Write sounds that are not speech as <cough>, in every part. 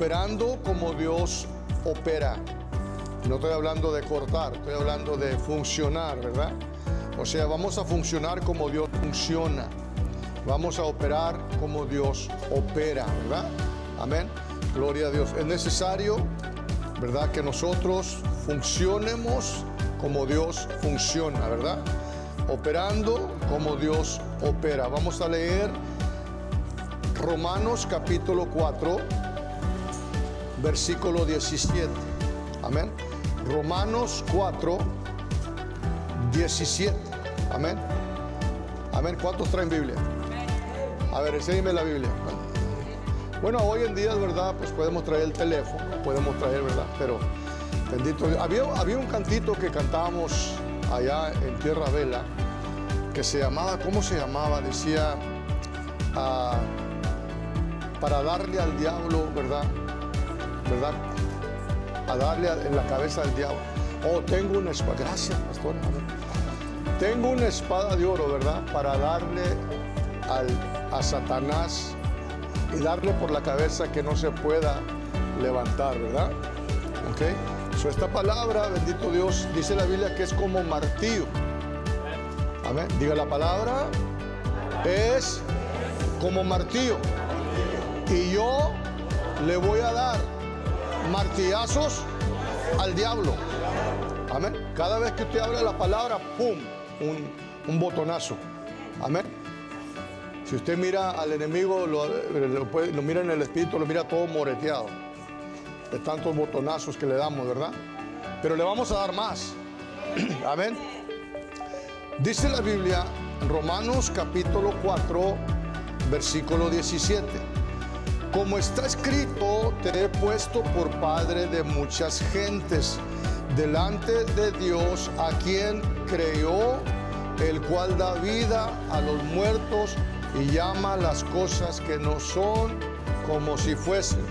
operando como Dios opera. No estoy hablando de cortar, estoy hablando de funcionar, ¿verdad? O sea, vamos a funcionar como Dios funciona. Vamos a operar como Dios opera, ¿verdad? Amén. Gloria a Dios. Es necesario, ¿verdad? Que nosotros funcionemos como Dios funciona, ¿verdad? Operando como Dios opera. Vamos a leer Romanos capítulo 4, versículo 17. Amén. Romanos 4, 17. Amén. Amén. ¿Cuántos traen Biblia? A ver, enséñeme la Biblia. Bueno, hoy en día, ¿verdad? Pues podemos traer el teléfono, podemos traer, ¿verdad? Pero bendito Dios. Había, había un cantito que cantábamos allá en Tierra Vela que se llamaba, ¿cómo se llamaba? Decía, ah, para darle al diablo, ¿verdad? ¿Verdad? A darle en la cabeza al diablo. Oh, tengo una espada. Gracias, pastor. Tengo una espada de oro, ¿verdad? Para darle al, a Satanás y darle por la cabeza que no se pueda levantar, ¿verdad? ¿Ok? So, esta palabra, bendito Dios, dice la Biblia que es como martillo. Amén. Diga la palabra, es como martillo. Y yo le voy a dar martillazos al diablo. Amén. Cada vez que usted habla la palabra, ¡pum! Un, botonazo. Amén. Si usted mira al enemigo, lo, lo, mira en el espíritu, lo mira todo moreteado. De tantos botonazos que le damos, ¿verdad? Pero le vamos a dar más. <clears throat> Amén. Dice la Biblia, Romanos capítulo 4, versículo 17. Como está escrito, te he puesto por padre de muchas gentes, delante de Dios a quien creyó, el cual da vida a los muertos y llama las cosas que no son como si fuesen.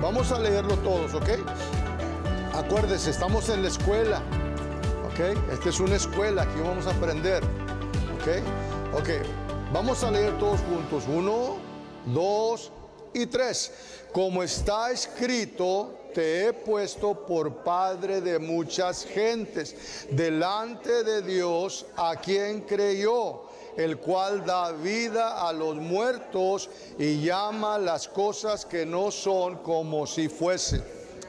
Vamos a leerlo todos, ¿ok? Acuérdese, estamos en la escuela, ¿ok? Esta es una escuela, aquí vamos a aprender, ¿ok? Ok, vamos a leer todos juntos. Uno, dos, y tres, como está escrito, te he puesto por padre de muchas gentes, delante de Dios a quien creyó, el cual da vida a los muertos y llama las cosas que no son como si fuesen.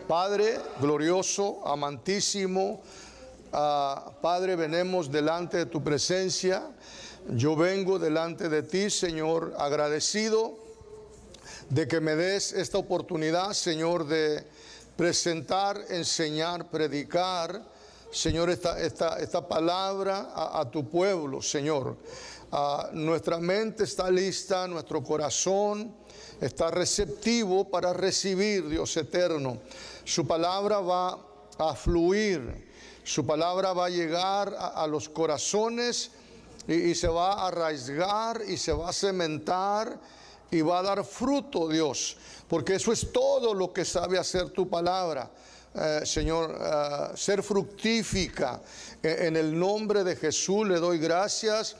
Padre glorioso, amantísimo, uh, Padre, venemos delante de tu presencia. Yo vengo delante de ti, Señor, agradecido de que me des esta oportunidad, Señor, de presentar, enseñar, predicar, Señor, esta, esta, esta palabra a, tu pueblo, Señor. Ah, nuestra mente está lista, nuestro corazón está receptivo para recibir, Dios eterno. Su palabra va a fluir, su palabra va a llegar a, los corazones y, y se va a arraigar y se va a cementar y va a dar fruto, Dios, porque eso es todo lo que sabe hacer tu palabra. Eh, Señor, eh, ser fructífica. E, en el nombre de Jesús le doy gracias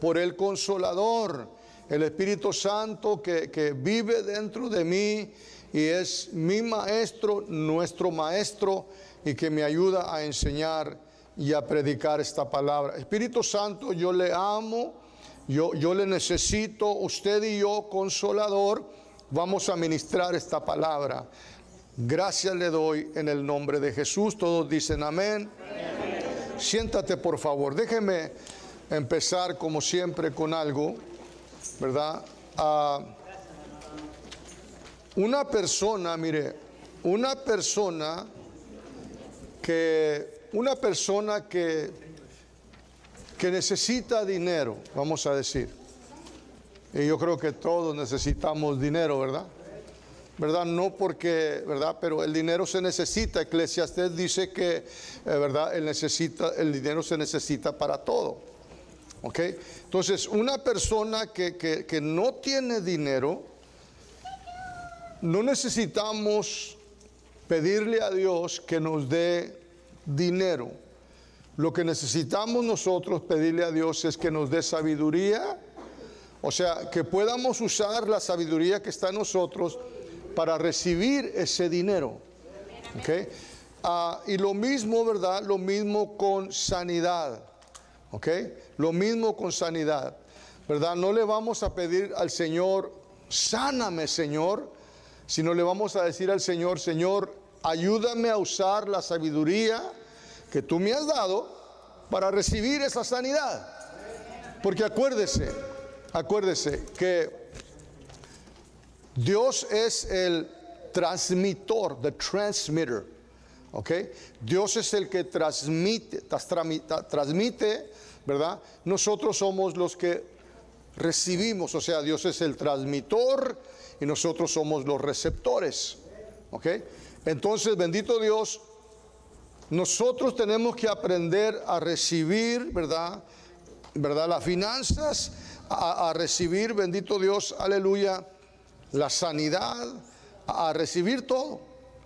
por el consolador, el Espíritu Santo que, que vive dentro de mí y es mi maestro, nuestro maestro, y que me ayuda a enseñar y a predicar esta palabra. Espíritu Santo, yo le amo yo, yo le necesito, usted y yo, consolador, vamos a ministrar esta palabra. Gracias le doy en el nombre de Jesús. Todos dicen amén. Siéntate por favor. Déjeme empezar como siempre con algo, ¿verdad? Ah, una persona, mire, una persona que, una persona que que necesita dinero, vamos a decir. Y yo creo que todos necesitamos dinero, ¿verdad? ¿Verdad? No porque, ¿verdad? Pero el dinero se necesita. Eclesiastes dice que, eh, ¿verdad? El, necesita, el dinero se necesita para todo. ¿Ok? Entonces, una persona que, que no tiene dinero, no necesitamos pedirle a Dios que nos dé dinero. Lo que necesitamos nosotros pedirle a Dios es que nos dé sabiduría, o sea, que podamos usar la sabiduría que está en nosotros para recibir ese dinero. ¿Ok? Ah, y lo mismo, ¿verdad? Lo mismo con sanidad. ¿Ok? Lo mismo con sanidad. ¿Verdad? No le vamos a pedir al Señor, sáname, Señor, sino le vamos a decir al Señor, Señor, ayúdame a usar la sabiduría que tú me has dado para recibir esa sanidad. Porque acuérdese, acuérdese que Dios es el transmitor, the transmitter. ¿Ok? Dios es el que transmite, transmite, ¿verdad? Nosotros somos los que recibimos, o sea, Dios es el transmitor y nosotros somos los receptores. ¿Ok? Entonces, bendito Dios, nosotros tenemos que aprender a recibir, ¿verdad? ¿Verdad? Las finanzas, a, recibir, bendito Dios, aleluya, la sanidad, a, recibir todo,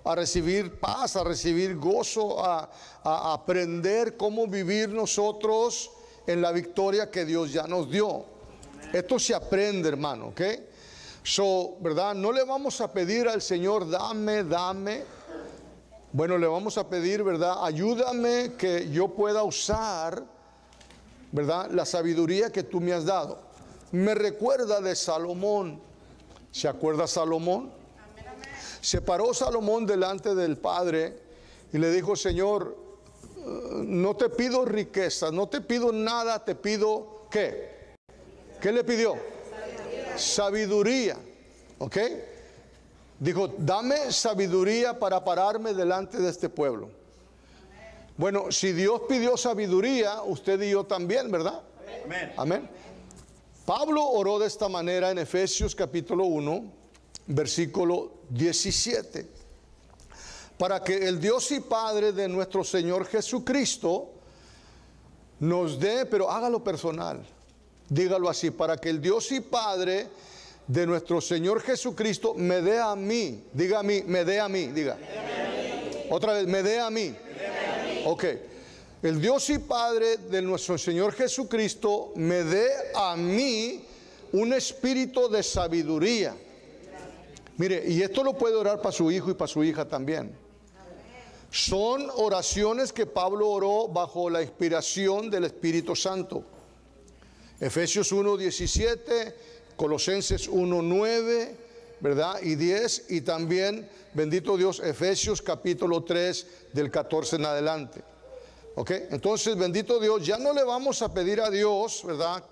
a recibir paz, a recibir gozo, a, a aprender cómo vivir nosotros en la victoria que Dios ya nos dio. Esto se aprende, hermano, ¿ok? So, ¿verdad? No le vamos a pedir al Señor, dame, dame. Bueno, le vamos a pedir, ¿verdad? Ayúdame que yo pueda usar, ¿verdad? La sabiduría que tú me has dado. Me recuerda de Salomón. ¿Se acuerda Salomón? Se paró Salomón delante del Padre y le dijo, Señor, no te pido riqueza, no te pido nada, te pido qué. ¿Qué le pidió? Sabiduría. Sabiduría. ¿Ok? Dijo, dame sabiduría para pararme delante de este pueblo. Bueno, si Dios pidió sabiduría, usted y yo también, ¿verdad? Amén. Amén. Pablo oró de esta manera en Efesios capítulo 1, versículo 17. Para que el Dios y Padre de nuestro Señor Jesucristo nos dé, pero hágalo personal, dígalo así, para que el Dios y Padre de nuestro Señor Jesucristo me dé a mí. Diga a mí, me dé a mí, diga. Otra vez, me dé a mí. Ok. El Dios y Padre de nuestro Señor Jesucristo me dé a mí un espíritu de sabiduría. Mire, y esto lo puede orar para su hijo y para su hija también. Son oraciones que Pablo oró bajo la inspiración del Espíritu Santo. Efesios 1, 17 Colosenses 1, 9, ¿verdad? Y 10, y también, bendito Dios, Efesios capítulo 3 del 14 en adelante. ¿Ok? Entonces, bendito Dios, ya no le vamos a pedir a Dios, ¿verdad?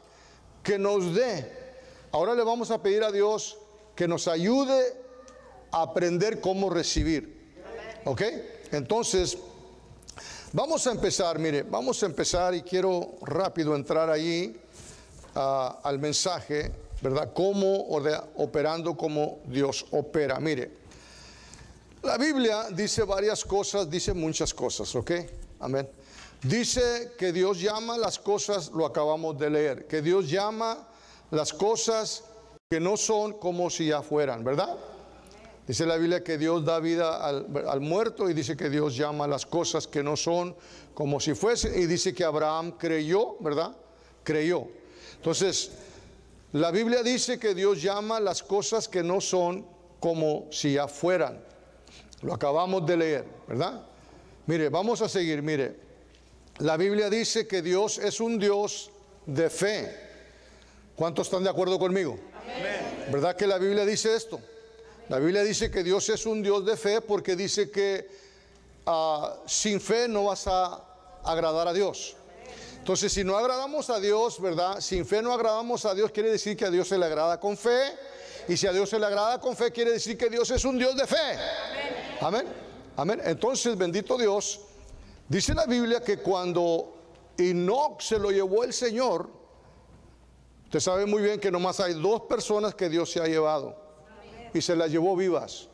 Que nos dé. Ahora le vamos a pedir a Dios que nos ayude a aprender cómo recibir. ¿Ok? Entonces, vamos a empezar, mire, vamos a empezar y quiero rápido entrar ahí ah, al mensaje. ¿Verdad? Cómo operando como Dios opera. Mire, la Biblia dice varias cosas, dice muchas cosas, ¿ok? Amén. Dice que Dios llama las cosas, lo acabamos de leer, que Dios llama las cosas que no son como si ya fueran, ¿verdad? Dice la Biblia que Dios da vida al, al, muerto y dice que Dios llama las cosas que no son como si fuesen. Y dice que Abraham creyó, ¿verdad? Creyó. Entonces, la Biblia dice que Dios llama las cosas que no son como si ya fueran. Lo acabamos de leer, ¿verdad? Mire, vamos a seguir, mire. La Biblia dice que Dios es un Dios de fe. ¿Cuántos están de acuerdo conmigo? ¿Verdad que la Biblia dice esto? La Biblia dice que Dios es un Dios de fe porque dice que ah, sin fe no vas a agradar a Dios. Entonces, si no agradamos a Dios, ¿verdad? Sin fe no agradamos a Dios, quiere decir que a Dios se le agrada con fe. Y si a Dios se le agrada con fe, quiere decir que Dios es un Dios de fe. Amén. Amén. Entonces, bendito Dios, dice la Biblia que cuando Enoch se lo llevó el Señor, usted sabe muy bien que nomás hay dos personas que Dios se ha llevado. Y se las llevó vivas.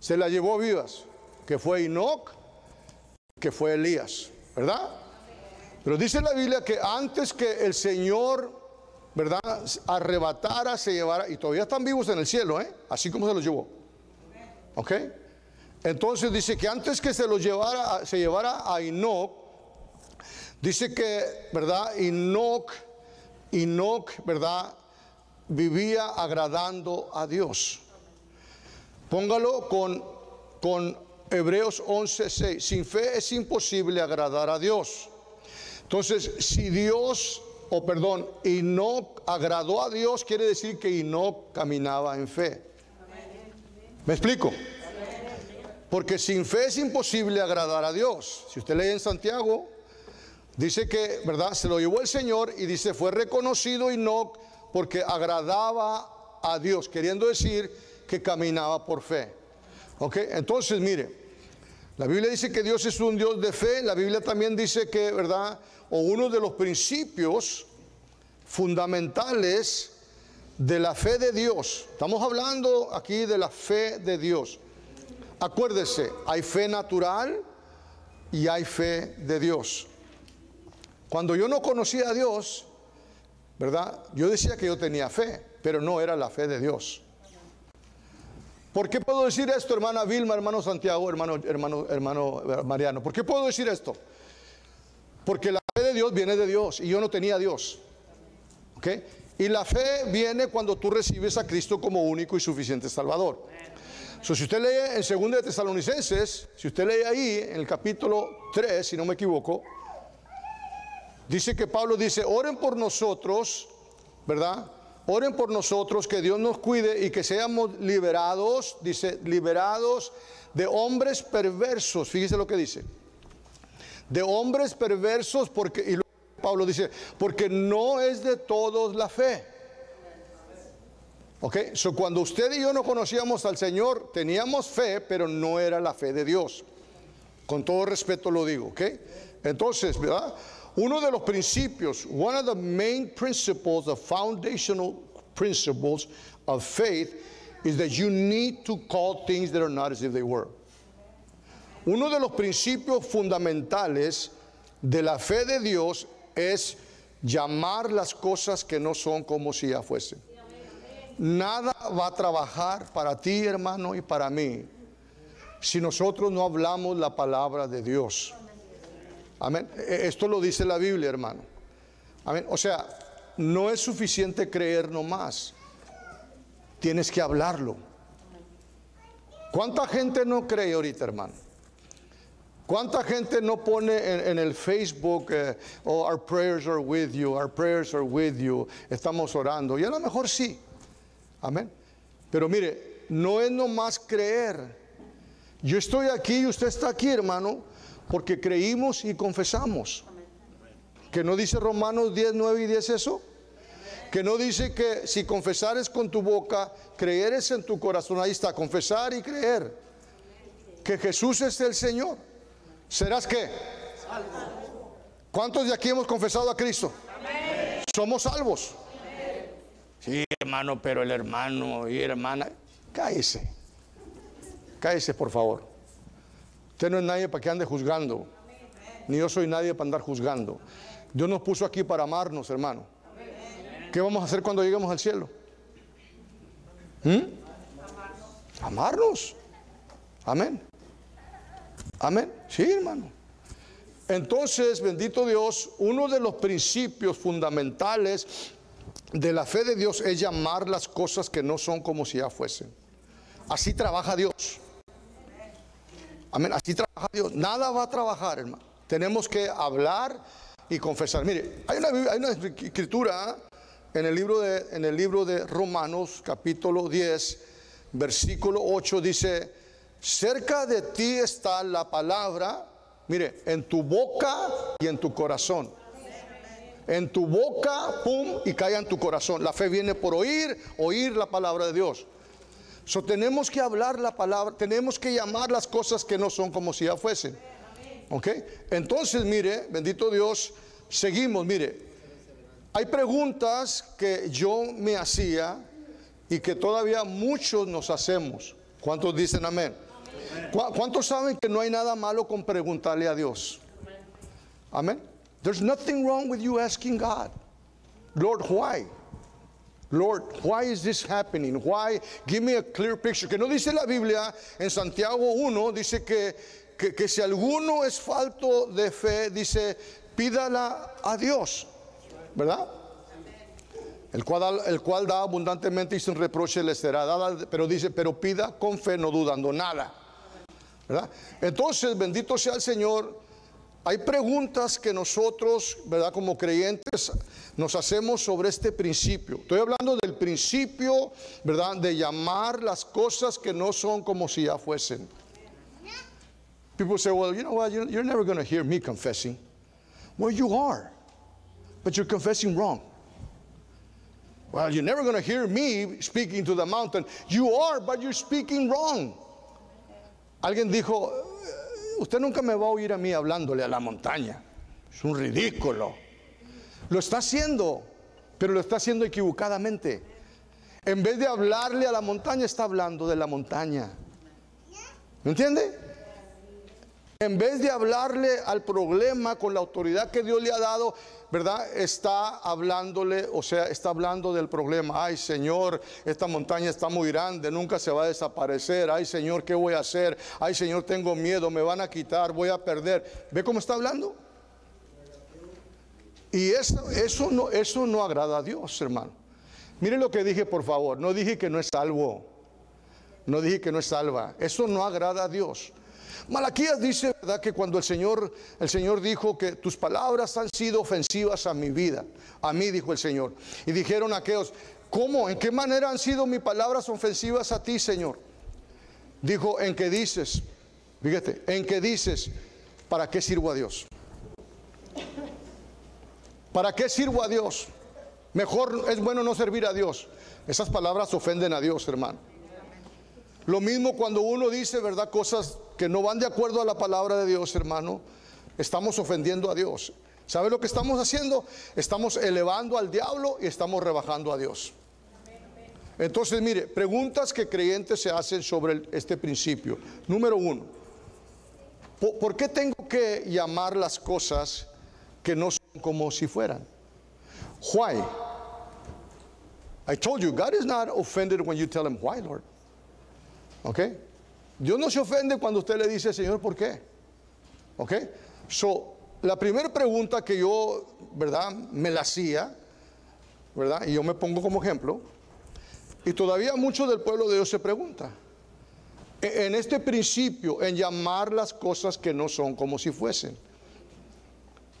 Se las llevó vivas. Que fue Enoch, que fue Elías. ¿Verdad? Pero dice la Biblia que antes que el Señor, ¿verdad?, arrebatara, se llevara, y todavía están vivos en el cielo, ¿eh? Así como se los llevó. ¿Ok? Entonces dice que antes que se los llevara, se llevara a Enoch, dice que, ¿verdad? Enoch, Enoch, ¿verdad? Vivía agradando a Dios. Póngalo con, con Hebreos 11:6. Sin fe es imposible agradar a Dios. Entonces, si Dios, o perdón, y no agradó a Dios, quiere decir que y no caminaba en fe. ¿Me explico? Porque sin fe es imposible agradar a Dios. Si usted lee en Santiago, dice que, ¿verdad? Se lo llevó el Señor y dice, fue reconocido y no porque agradaba a Dios, queriendo decir que caminaba por fe. ¿Ok? Entonces, mire, la Biblia dice que Dios es un Dios de fe, la Biblia también dice que, ¿verdad? O uno de los principios fundamentales de la fe de Dios. Estamos hablando aquí de la fe de Dios. Acuérdese, hay fe natural y hay fe de Dios. Cuando yo no conocía a Dios, ¿verdad? Yo decía que yo tenía fe, pero no era la fe de Dios. ¿Por qué puedo decir esto, hermana Vilma, hermano Santiago, hermano, hermano, hermano Mariano? ¿Por qué puedo decir esto? Porque la fe de Dios viene de Dios y yo no tenía a Dios. ¿Ok? Y la fe viene cuando tú recibes a Cristo como único y suficiente Salvador. si usted lee en 2 de Tesalonicenses, si usted lee ahí en el capítulo 3, si no me equivoco, dice que Pablo dice, oren por nosotros, ¿verdad? Oren por nosotros, que Dios nos cuide y que seamos liberados, dice, liberados de hombres perversos. Fíjese lo que dice. De hombres perversos, porque, y Pablo dice, porque no es de todos la fe. Ok, so cuando usted y yo no conocíamos al Señor, teníamos fe, pero no era la fe de Dios. Con todo respeto lo digo, ok. Entonces, ¿verdad? Uno de los principios, one of the main principles, the foundational principles of faith, is that you need to call things that are not as if they were. Uno de los principios fundamentales de la fe de Dios es llamar las cosas que no son como si ya fuesen. Nada va a trabajar para ti, hermano, y para mí, si nosotros no hablamos la palabra de Dios. Amén. E, esto lo dice la Biblia, hermano. Amén. O sea, no es suficiente creer nomás. Tienes que hablarlo. ¿Cuánta gente no cree ahorita, hermano? ¿Cuánta gente no pone en, el Facebook, eh, oh, our prayers are with you, our prayers are with you, estamos orando? Y a lo mejor sí. Amén. Pero mire, no es nomás creer. Yo estoy aquí y usted está aquí, hermano porque creímos y confesamos. Que no dice Romanos 10, 9 y 10 eso. Que no dice que si confesares con tu boca, creeres en tu corazón. Ahí está, confesar y creer. Que Jesús es el Señor. ¿Serás qué? ¿Cuántos de aquí hemos confesado a Cristo? Somos salvos. Sí, hermano, pero el hermano y hermana, cállese. Cállese, por favor. Usted no es nadie para que ande juzgando. Ni yo soy nadie para andar juzgando. Dios nos puso aquí para amarnos, hermano. ¿Qué vamos a hacer cuando lleguemos al cielo? ¿Mm? Amarnos. Amén. Amén. Sí, hermano. Entonces, bendito Dios, uno de los principios fundamentales de la fe de Dios es llamar las cosas que no son como si ya fuesen. Así trabaja Dios. Amén. Así trabaja Dios. Nada va a trabajar, hermano. Tenemos que hablar y confesar. Mire, hay una, escritura en el, libro de, en el libro de Romanos, capítulo 10, versículo 8, dice, cerca de ti está la palabra, mire, en tu boca y en tu corazón. En tu boca, pum, y cae en tu corazón. La fe viene por oír, oír la palabra de Dios. So, tenemos que hablar la palabra, tenemos que llamar las cosas que no son como si ya fuesen. ¿Ok? Entonces, mire, bendito Dios, seguimos, mire. Hay preguntas que yo me hacía y que todavía muchos nos hacemos. ¿Cuántos dicen amén? ¿Cuántos saben que no hay nada malo con preguntarle a Dios? Amén. There's nothing wrong with you asking God, Lord, why? Lord, why is this happening? Why? Give me a clear picture. Que no dice la Biblia en Santiago 1, dice que, que, si alguno es falto de fe, dice, pídala a Dios. ¿Verdad? el cual, el cual da abundantemente y sin reproche le será dada, pero dice, pero pida con fe, no dudando nada. ¿verdad? Entonces, bendito sea el Señor. Hay preguntas que nosotros, ¿verdad? Como creyentes nos hacemos sobre este principio. Estoy hablando del principio, ¿verdad? De llamar las cosas que no son como si ya fuesen. People say, well, you know what? You're, never going to hear me confessing. Well, you are, but you're confessing wrong. Well, you're never going to hear me speaking to the mountain. You are, but you're speaking wrong. Alguien dijo, usted nunca me va a oír a mí hablándole a la montaña. Es un ridículo. Lo está haciendo, pero lo está haciendo equivocadamente. En vez de hablarle a la montaña, está hablando de la montaña. ¿Me entiende? En vez de hablarle al problema con la autoridad que Dios le ha dado, ¿verdad? Está hablándole, o sea, está hablando del problema. Ay, Señor, esta montaña está muy grande, nunca se va a desaparecer. Ay, Señor, ¿qué voy a hacer? Ay, Señor, tengo miedo, me van a quitar, voy a perder. ¿Ve cómo está hablando? Y eso, eso, no, eso no agrada a Dios, hermano. Mire lo que dije, por favor. No dije que no es salvo. No dije que no es salva. Eso no agrada a Dios. Malaquías dice, ¿verdad? Que cuando el Señor, el Señor dijo que tus palabras han sido ofensivas a mi vida, a mí dijo el Señor. Y dijeron aquellos, ¿cómo? ¿En qué manera han sido mis palabras ofensivas a ti, Señor? Dijo, en que dices, fíjate, en que dices, ¿para qué sirvo a Dios? ¿Para qué sirvo a Dios? Mejor es bueno no servir a Dios. Esas palabras ofenden a Dios, hermano. Lo mismo cuando uno dice, ¿verdad? Cosas que no van de acuerdo a la palabra de Dios, hermano. Estamos ofendiendo a Dios. ¿Sabe lo que estamos haciendo? Estamos elevando al diablo y estamos rebajando a Dios. Entonces, mire, preguntas que creyentes se hacen sobre este principio. Número uno, ¿por qué tengo que llamar las cosas que no son como si fueran? Why? I told you, God is not offended when you tell him why, Lord. ¿Ok? Dios no se ofende cuando usted le dice, Señor, ¿por qué? ¿Ok? So, la primera pregunta que yo, ¿verdad? Me la hacía, ¿verdad? Y yo me pongo como ejemplo. Y todavía mucho del pueblo de Dios se pregunta. E, en este principio, en llamar las cosas que no son como si fuesen.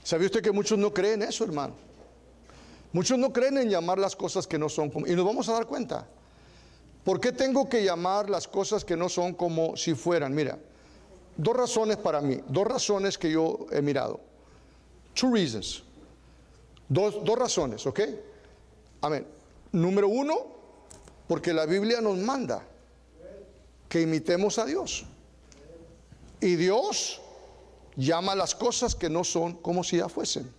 ¿Sabe usted que muchos no creen eso, hermano? Muchos no creen en llamar las cosas que no son como... Y nos vamos a dar cuenta. ¿Por qué tengo que llamar las cosas que no son como si fueran? Mira, dos razones para mí, dos razones que yo he mirado. Two reasons. Dos, dos razones, ¿ok? Amén. Número uno, porque la Biblia nos manda que imitemos a Dios. Y Dios llama las cosas que no son como si ya fuesen.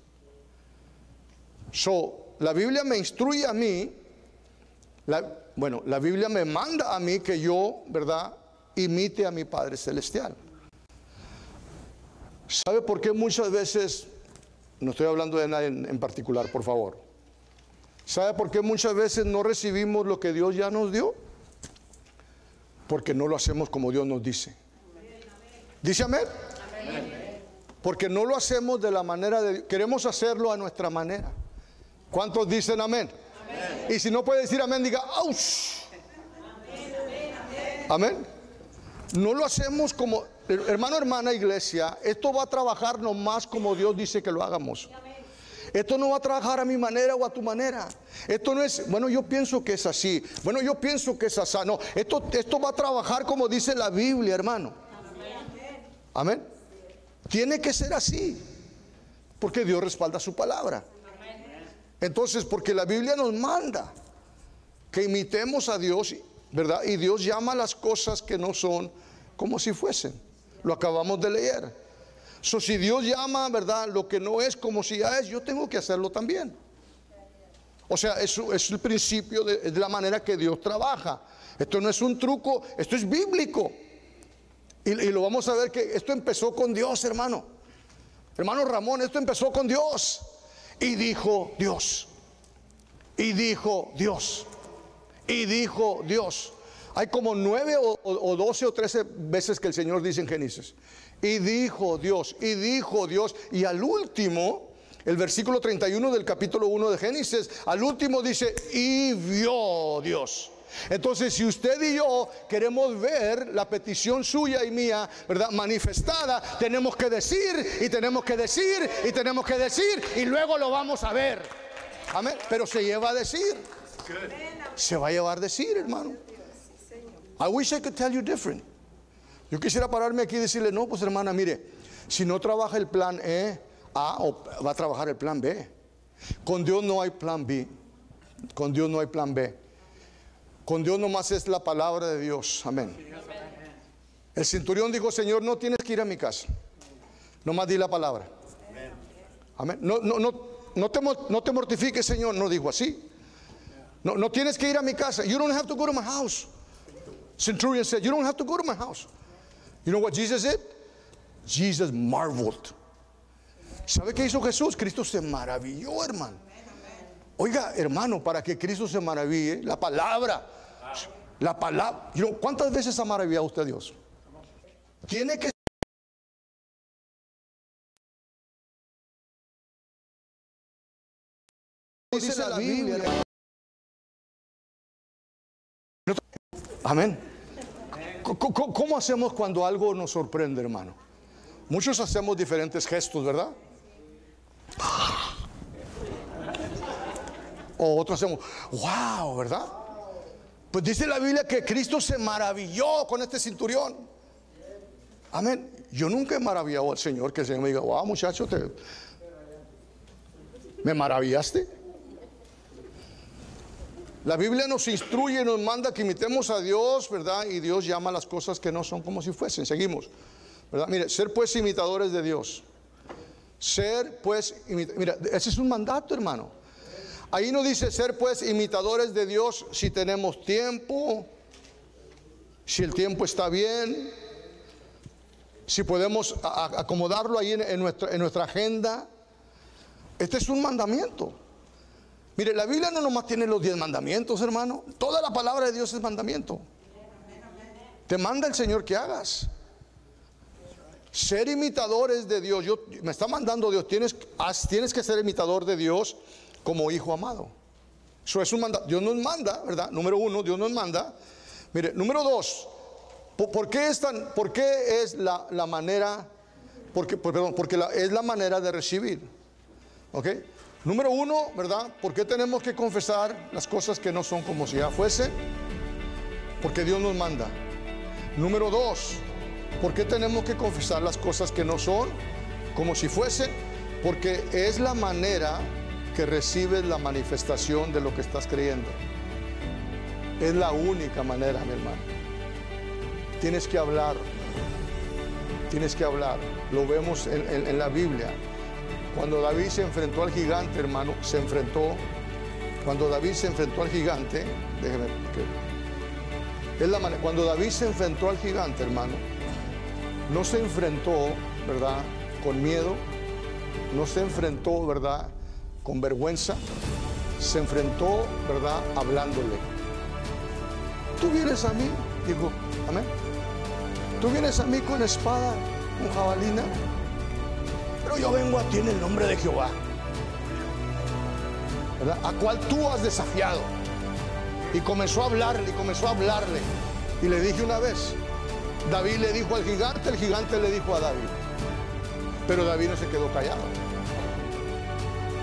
So, la Biblia me instruye a mí, bueno, la Biblia me manda a mí que yo, ¿verdad?, imite a mi Padre Celestial. ¿Sabe por qué muchas veces, no estoy hablando de nadie en, particular, por favor, ¿sabe por qué muchas veces no recibimos lo que Dios ya nos dio? Porque no lo hacemos como Dios nos dice. ¿Dice amén? Porque no lo hacemos de la manera de... Queremos hacerlo a nuestra manera. ¿Cuántos dicen amén? Y si no puede decir amén, diga, ¡aus! Amén. No lo hacemos como, hermano, hermana, iglesia, esto va a trabajar nomás como Dios dice que lo hagamos. Esto no va a trabajar a mi manera o a tu manera. Esto no es, bueno, yo pienso que es así. Bueno, yo pienso que es así. No, esto, esto va a trabajar como dice la Biblia, hermano. Amén. Tiene que ser así. Porque Dios respalda su palabra. Entonces, porque la Biblia nos manda que imitemos a Dios, ¿verdad? Y Dios llama las cosas que no son como si fuesen. Lo acabamos de leer. So, si Dios llama, ¿verdad? Lo que no es como si ya es, yo tengo que hacerlo también. O sea, eso es el principio de, la manera que Dios trabaja. Esto no es un truco, esto es bíblico. Y, y, lo vamos a ver que esto empezó con Dios, hermano. Hermano Ramón, esto empezó con Dios. Y dijo Dios. Y dijo Dios. Y dijo Dios. Hay como nueve o, doce o trece veces que el Señor dice en Génesis. Y dijo Dios, y dijo Dios. Y al último, El versículo 31 del capítulo 1 de Génesis, al último dice, y vio Dios. Entonces, si usted y yo queremos ver la petición suya y mía, ¿verdad? Manifestada, tenemos que decir y tenemos que decir y tenemos que decir y luego lo vamos a ver. Amén. Pero se lleva a decir. Se va a llevar a decir, hermano. I wish I could tell you different. Yo quisiera pararme aquí y decirle, no, pues hermana, mire, si no trabaja el plan E, A, va a trabajar el plan B. Con Dios no hay plan B. Con Dios no hay plan B. Con Dios nomás es la palabra de Dios. Amén. El centurión dijo, Señor, no tienes que ir a mi casa. Nomás di la palabra. Amén. No, no, no, no, te, no te mortifiques, Señor. No dijo así. No, no tienes que ir a mi casa. You don't have to go to my house. Centurion said, You don't have to go to my house. You know what Jesus did? Jesus marveled. ¿Sabe qué hizo Jesús? Cristo se maravilló, hermano. Oiga, hermano, para que Cristo se maraville, la palabra la palabra. ¿Cuántas veces ha maravillado usted a Dios? Tiene que dice la Biblia. Amén. ¿Cómo hacemos cuando algo nos sorprende, hermano? Muchos hacemos diferentes gestos, ¿verdad? O otros hacemos, wow, ¿verdad? Pues dice la Biblia que Cristo se maravilló con este cinturión. Amén. Yo nunca he maravillado al Señor que el Señor me diga, wow, muchacho, te... ¿me maravillaste? La Biblia nos instruye nos manda que imitemos a Dios, ¿verdad? Y Dios llama las cosas que no son como si fuesen. Seguimos, ¿verdad? Mire, ser pues imitadores de Dios. Ser pues, mira, ese es un mandato, hermano. Ahí no dice ser pues imitadores de Dios si tenemos tiempo, si el tiempo está bien, si podemos acomodarlo ahí en, nuestra, en nuestra agenda. Este es un mandamiento. Mire, la Biblia no nomás tiene los diez mandamientos, hermano. Toda la palabra de Dios es mandamiento. Te manda el Señor que hagas. Ser imitadores de Dios. Yo, me está mandando Dios. Tienes, tienes que ser imitador de Dios como hijo amado. Eso es un mandato. Dios nos manda, ¿verdad? Número uno, Dios nos manda. Mire, número dos, ¿por, qué es, tan, por qué es la, manera, porque, perdón, porque es la manera de recibir? ¿Ok? Número uno, ¿verdad? ¿Por qué tenemos que confesar las cosas que no son como si ya fuese? Porque Dios nos manda. Número dos, ¿por qué tenemos que confesar las cosas que no son como si fuese? Porque es la manera que recibes la manifestación de lo que estás creyendo. Es la única manera, mi hermano. Tienes que hablar. Tienes que hablar. Lo vemos en, la Biblia. Cuando David se enfrentó al gigante, hermano, se enfrentó. Cuando David se enfrentó al gigante, déjeme. Es la manera, cuando David se enfrentó al gigante, hermano, no se enfrentó, ¿verdad? Con miedo, no se enfrentó, ¿verdad? Con vergüenza, se enfrentó, ¿verdad?, hablándole. Tú vienes a mí, dijo, amén. Tú vienes a mí con espada, con jabalina, pero yo vengo a ti en el nombre de Jehová, ¿verdad? A cual tú has desafiado. Y comenzó a hablarle, y comenzó a hablarle. Y le dije una vez, David le dijo al gigante, el gigante le dijo a David. Pero David no se quedó callado.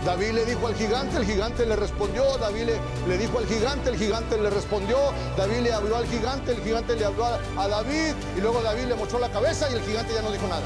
David le dijo al gigante, el gigante le respondió, David le, dijo al gigante, el gigante le respondió, David le habló al gigante, el gigante le habló a, a David. Y luego David le mostró la cabeza y el gigante ya no dijo nada.